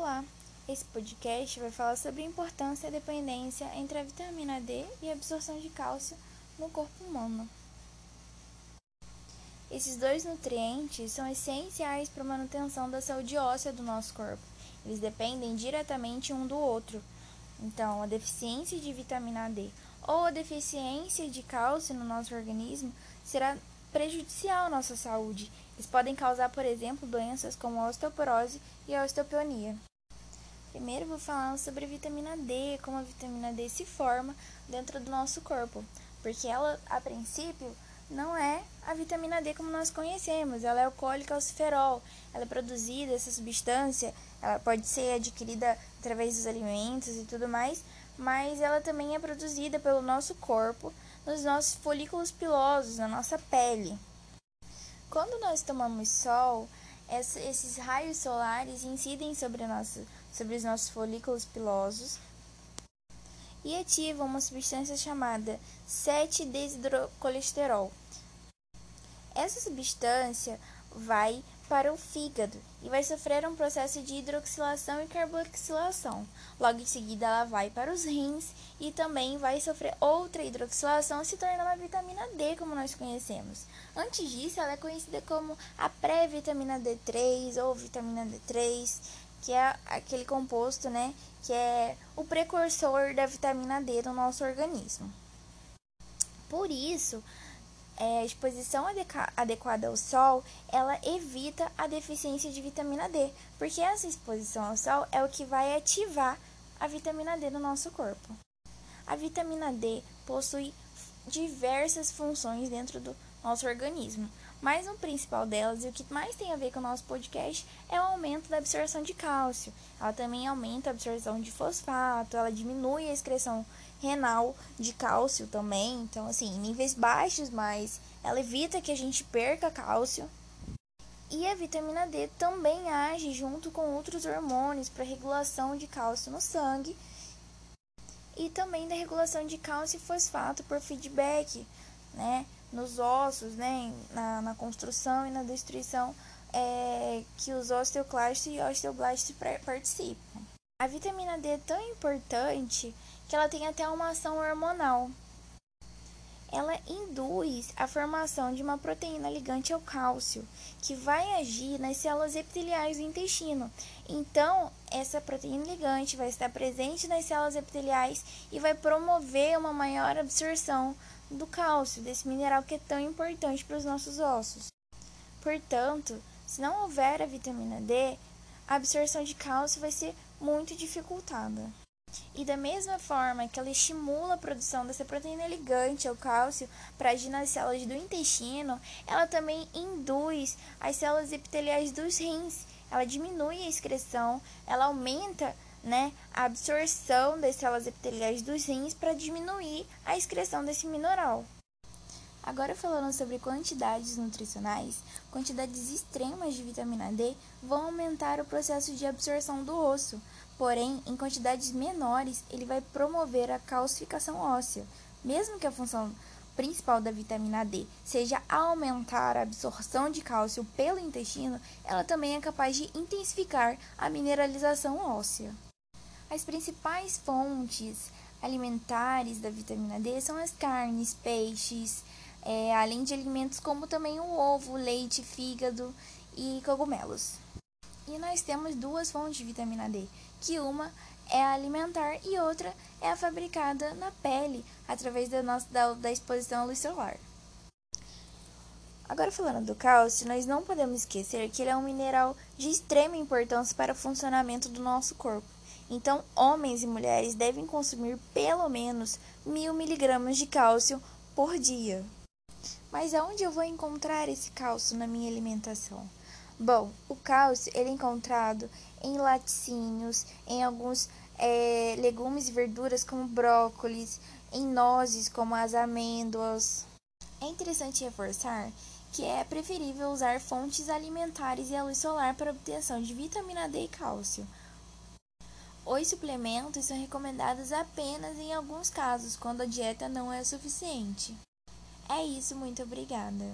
Olá! Esse podcast vai falar sobre a importância e a dependência entre a vitamina D e a absorção de cálcio no corpo humano. Esses dois nutrientes são essenciais para a manutenção da saúde óssea do nosso corpo. Eles dependem diretamente um do outro. Então, a deficiência de vitamina D ou a deficiência de cálcio no nosso organismo será prejudicial à nossa saúde. Eles podem causar, por exemplo, doenças como a osteoporose e a osteopenia. Primeiro vou falar sobre a vitamina D, como a vitamina D se forma dentro do nosso corpo, porque ela, a princípio, não é a vitamina D como nós conhecemos, ela é o colicalciferol. Ela é produzida, essa substância, ela pode ser adquirida através dos alimentos e tudo mais, mas ela também é produzida pelo nosso corpo nos nossos folículos pilosos, na nossa pele. Quando nós tomamos sol, esses raios solares incidem sobre, nosso, sobre os nossos folículos pilosos e ativam uma substância chamada 7-desidrocolesterol. Essa substância vai para o fígado e vai sofrer um processo de hidroxilação e carboxilação. Logo em seguida, ela vai para os rins e também vai sofrer outra hidroxilação, se tornando a vitamina D, como nós conhecemos. Antes disso, ela é conhecida como a pré-vitamina D3 ou vitamina D3, que é aquele composto, né, que é o precursor da vitamina D no nosso organismo. Por isso, é, exposição adequada ao sol, ela evita a deficiência de vitamina D, porque essa exposição ao sol é o que vai ativar a vitamina D no nosso corpo. A vitamina D possui diversas funções dentro do nosso organismo, mas o principal delas e o que mais tem a ver com o nosso podcast é o aumento da absorção de cálcio. Ela também aumenta a absorção de fosfato, ela diminui a excreção renal de cálcio também. Então, assim, níveis baixos, mas ela evita que a gente perca cálcio. E a vitamina D também age junto com outros hormônios para regulação de cálcio no sangue e também da regulação de cálcio e fosfato por feedback, né, nos ossos, né, na, na construção e na destruição é, que os osteoclastos e osteoblastos participam. A vitamina D é tão importante que ela tem até uma ação hormonal. Ela induz a formação de uma proteína ligante ao cálcio, que vai agir nas células epiteliais do intestino. Então, essa proteína ligante vai estar presente nas células epiteliais e vai promover uma maior absorção do cálcio, desse mineral que é tão importante para os nossos ossos. Portanto, se não houver a vitamina D, a absorção de cálcio vai ser muito dificultada. E da mesma forma que ela estimula a produção dessa proteína ligante ao cálcio para agir nas células do intestino, ela também induz as células epiteliais dos rins. Ela diminui a excreção, ela aumenta né, a absorção das células epiteliais dos rins para diminuir a excreção desse mineral. Agora falando sobre quantidades nutricionais, quantidades extremas de vitamina D vão aumentar o processo de absorção do osso, porém, em quantidades menores, ele vai promover a calcificação óssea. Mesmo que a função principal da vitamina D seja aumentar a absorção de cálcio pelo intestino, ela também é capaz de intensificar a mineralização óssea. As principais fontes alimentares da vitamina D são as carnes, peixes, é, além de alimentos como também o ovo, leite, fígado e cogumelos. E nós temos duas fontes de vitamina D, que uma é a alimentar e outra é a fabricada na pele através da, nossa, da, da exposição à luz solar. Agora falando do cálcio, nós não podemos esquecer que ele é um mineral de extrema importância para o funcionamento do nosso corpo. Então, homens e mulheres devem consumir pelo menos mil miligramas de cálcio por dia. Mas aonde eu vou encontrar esse cálcio na minha alimentação? Bom, o cálcio ele é encontrado em laticínios, em alguns é, legumes e verduras como brócolis, em nozes como as amêndoas. É interessante reforçar que é preferível usar fontes alimentares e a luz solar para obtenção de vitamina D e cálcio. Os suplementos são recomendados apenas em alguns casos, quando a dieta não é suficiente. É isso, muito obrigada.